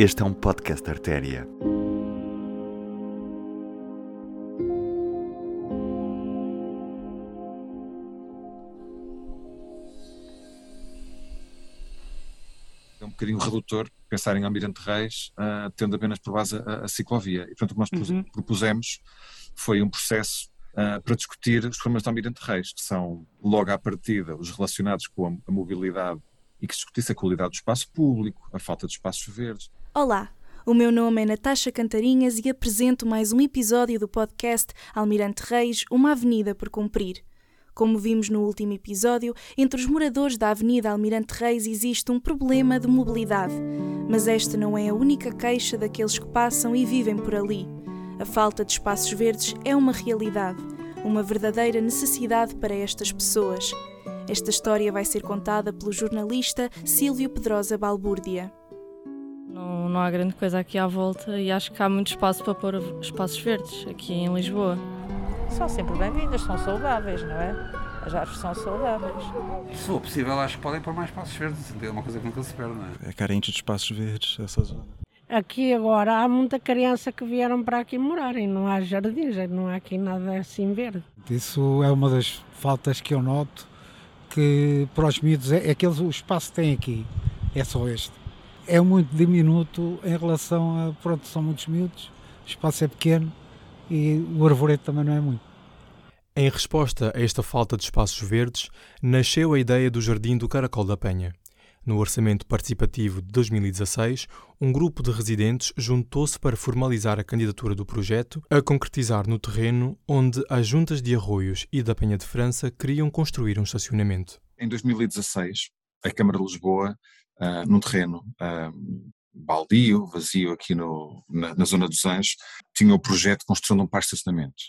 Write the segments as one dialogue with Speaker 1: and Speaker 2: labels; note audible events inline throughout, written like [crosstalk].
Speaker 1: Este é um podcast Artéria.
Speaker 2: é um bocadinho redutor pensar em Almirante Reis, uh, tendo apenas por base a, a ciclovia. E, portanto, o que nós uhum. propusemos foi um processo uh, para discutir os problemas de Almirante Reis, que são, logo à partida, os relacionados com a, a mobilidade e que se discutisse a qualidade do espaço público, a falta de espaços verdes.
Speaker 3: Olá, o meu nome é Natasha Cantarinhas e apresento mais um episódio do podcast Almirante Reis, uma avenida por cumprir. Como vimos no último episódio, entre os moradores da Avenida Almirante Reis existe um problema de mobilidade. Mas esta não é a única queixa daqueles que passam e vivem por ali. A falta de espaços verdes é uma realidade, uma verdadeira necessidade para estas pessoas. Esta história vai ser contada pelo jornalista Silvio Pedrosa Balbúrdia.
Speaker 4: Não, não há grande coisa aqui à volta e acho que há muito espaço para pôr espaços verdes aqui em Lisboa
Speaker 5: são sempre bem-vindas, são saudáveis, não é? As árvores são saudáveis.
Speaker 6: Se for possível, acho que podem pôr mais espaços verdes, é uma coisa que nunca se perde, não é?
Speaker 7: É carente de espaços verdes essa zona.
Speaker 8: Aqui agora há muita criança que vieram para aqui morar e não há jardins, não há aqui nada assim verde.
Speaker 9: Isso é uma das faltas que eu noto, que para os miúdos é, é que eles, o espaço que têm aqui, é só este. É muito diminuto em relação a, pronto, são muitos miúdos, o espaço é pequeno e o arvoreto também não é muito.
Speaker 10: Em resposta a esta falta de espaços verdes, nasceu a ideia do Jardim do Caracol da Penha. No Orçamento Participativo de 2016, um grupo de residentes juntou-se para formalizar a candidatura do projeto a concretizar no terreno onde as juntas de Arroios e da Penha de França queriam construir um estacionamento.
Speaker 2: Em 2016, a Câmara de Lisboa, uh, num terreno uh, baldio, vazio aqui no, na, na, zona dos Anjos, tinha o projeto de construção de um parque de estacionamento.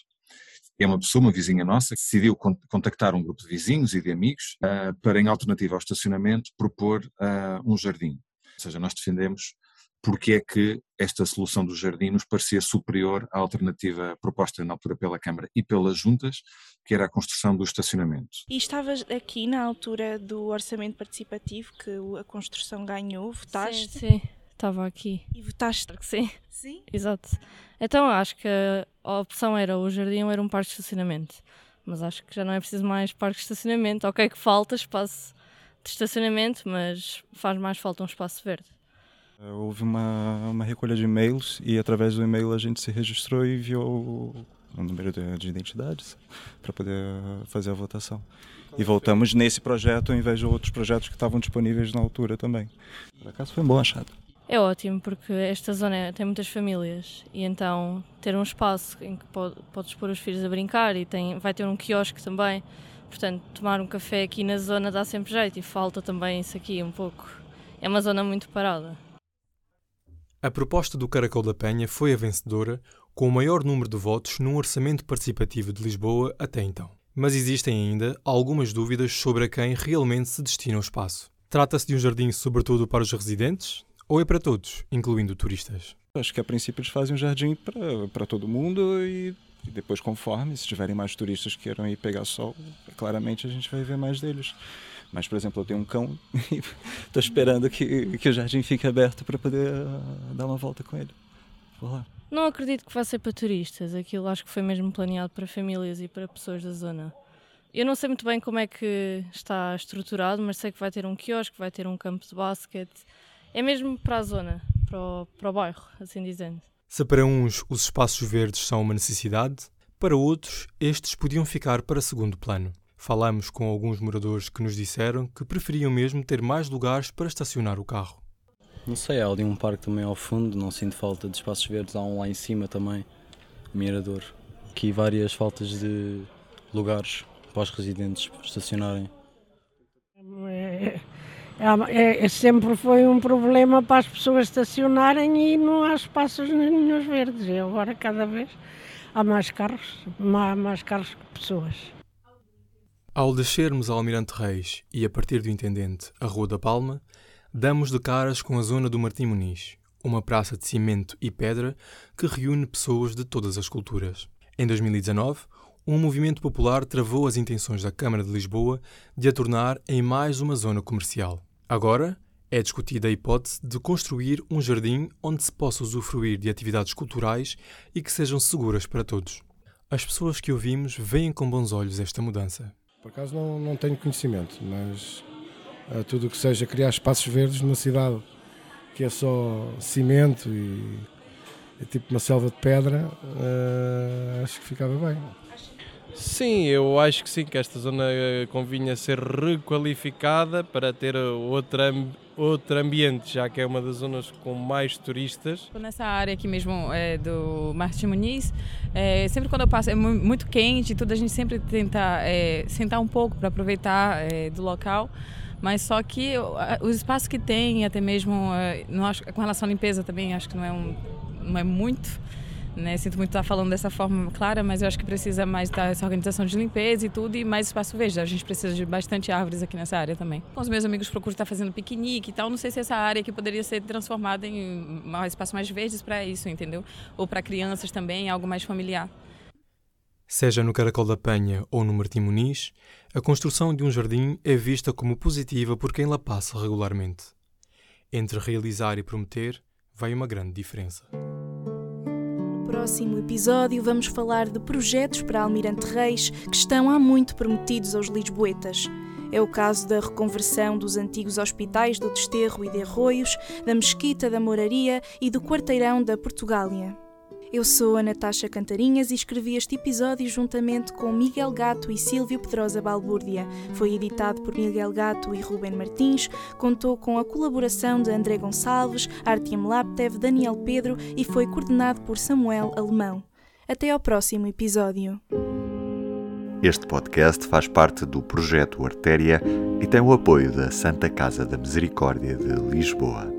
Speaker 2: É uma pessoa, uma vizinha nossa, que decidiu contactar um grupo de vizinhos e de amigos uh, para, em alternativa ao estacionamento, propor uh, um jardim. Ou seja, nós defendemos porque é que esta solução do jardim nos parecia superior à alternativa proposta na altura pela Câmara e pelas juntas, que era a construção do estacionamento.
Speaker 3: E estavas aqui na altura do orçamento participativo que a construção ganhou, votaste?
Speaker 4: Sim, sim estava aqui.
Speaker 3: E votaste?
Speaker 4: Sim.
Speaker 3: Sim?
Speaker 4: Exato. Então acho que a opção era o jardim ou era um parque de estacionamento. Mas acho que já não é preciso mais parque de estacionamento. Ok, que falta espaço de estacionamento, mas faz mais falta um espaço verde.
Speaker 7: Eh, houve uma, uma recolha de e-mails e através do e-mail a gente se registrou e enviou o, número de, de identidades para poder fazer a votação. E voltamos nesse projeto ao invés de outros projetos que estavam disponíveis na altura também. Por acaso foi um bom achado.
Speaker 4: É ótimo porque esta zona tem muitas famílias e então ter um espaço em que podes pôr os filhos a brincar e tem, vai ter um quiosque também. Portanto, tomar um café aqui na zona dá sempre jeito e falta também isso aqui um pouco. É uma zona muito parada.
Speaker 10: A proposta do Caracol da Penha foi a vencedora, com o maior número de votos num orçamento participativo de Lisboa até então. Mas existem ainda algumas dúvidas sobre a quem realmente se destina o espaço. Trata-se de um jardim sobretudo para os residentes, ou é para todos, incluindo turistas?
Speaker 7: Acho que a princípio eles fazem um jardim para, para todo mundo e, e depois, conforme, se tiverem mais turistas que queiram ir pegar sol, claramente a gente vai ver mais deles. Mas, por exemplo, eu tenho um cão [laughs] e estou esperando que, que o jardim fique aberto para poder uh, dar uma volta com ele. Vou lá.
Speaker 4: Não acredito que vá ser para turistas. Aquilo acho que foi mesmo planeado para famílias e para pessoas da zona. Eu não sei muito bem como é que está estruturado, mas sei que vai ter um quiosque, vai ter um campo de basquete é mesmo para a zona, para o, para o bairro, assim dizendo.
Speaker 10: Se para uns os espaços verdes são uma necessidade, para outros estes podiam ficar para segundo plano. Falamos com alguns moradores que nos disseram que preferiam mesmo ter mais lugares para estacionar o carro.
Speaker 11: Não sei, há ali um parque também ao fundo, não sinto falta de espaços verdes, há um lá em cima também, Mirador. Aqui várias faltas de lugares para os residentes estacionarem.
Speaker 8: É, é, é, sempre foi um problema para as pessoas estacionarem e não há espaços nenhum verdes. E agora cada vez há mais carros, há mais carros que pessoas.
Speaker 10: Ao descermos ao Almirante Reis e a partir do Intendente a Rua da Palma, damos de caras com a zona do Martim Muniz, uma praça de cimento e pedra que reúne pessoas de todas as culturas. Em 2019, um movimento popular travou as intenções da Câmara de Lisboa de a tornar em mais uma zona comercial. Agora, É discutida a hipótese de construir um jardim onde se possa usufruir de atividades culturais e que sejam seguras para todos. As pessoas que ouvimos veem com bons olhos esta mudança.
Speaker 12: Por acaso não, não tenho conhecimento, mas uh, tudo o que seja criar espaços verdes numa cidade que é só cimento e é tipo uma selva de pedra, uh, acho que ficava bem.
Speaker 13: Sim, eu acho que sim, que esta zona convinha ser requalificada para ter outro, outro ambiente, já que é uma das zonas com mais turistas.
Speaker 14: Nessa área aqui mesmo é, do Martim Muniz, é, sempre quando eu passo é muito quente e tudo, a gente sempre tenta é, sentar um pouco para aproveitar do local mas só que os espaços que tem, até mesmo não acho, com relação à limpeza também, acho que não é, um, não é muito. Né? Sinto muito estar falando dessa forma clara, mas eu acho que precisa mais dessa organização de limpeza e tudo, e mais espaço verde. A gente precisa de bastante árvores aqui nessa área também. Com os meus amigos procuro estar fazendo piquenique e tal. Não sei se essa área aqui poderia ser transformada em um espaço mais verdes para isso, entendeu? Ou para crianças também, algo mais familiar.
Speaker 10: Seja no Caracol da Penha ou no Martim Muniz, a construção de um jardim é vista como positiva por quem lá passa regularmente. Entre realizar e prometer, vai uma grande diferença.
Speaker 3: Próximo episódio, vamos falar de projetos para Almirante Reis que estão há muito prometidos aos lisboetas. É o caso da reconversão dos antigos hospitais do Desterro e de Arroios, da Mesquita da Moraria e do Quarteirão da Portugália. Eu sou a Natasha Cantarinhas e escrevi este episódio juntamente com Miguel Gato e Silvio Pedrosa Balbúrdia. Foi editado por Miguel Gato e Ruben Martins, contou com a colaboração de André Gonçalves, Artyom Laptev, Daniel Pedro e foi coordenado por Samuel Alemão. Até ao próximo episódio.
Speaker 1: Este podcast faz parte do projeto Artéria e tem o apoio da Santa Casa da Misericórdia de Lisboa.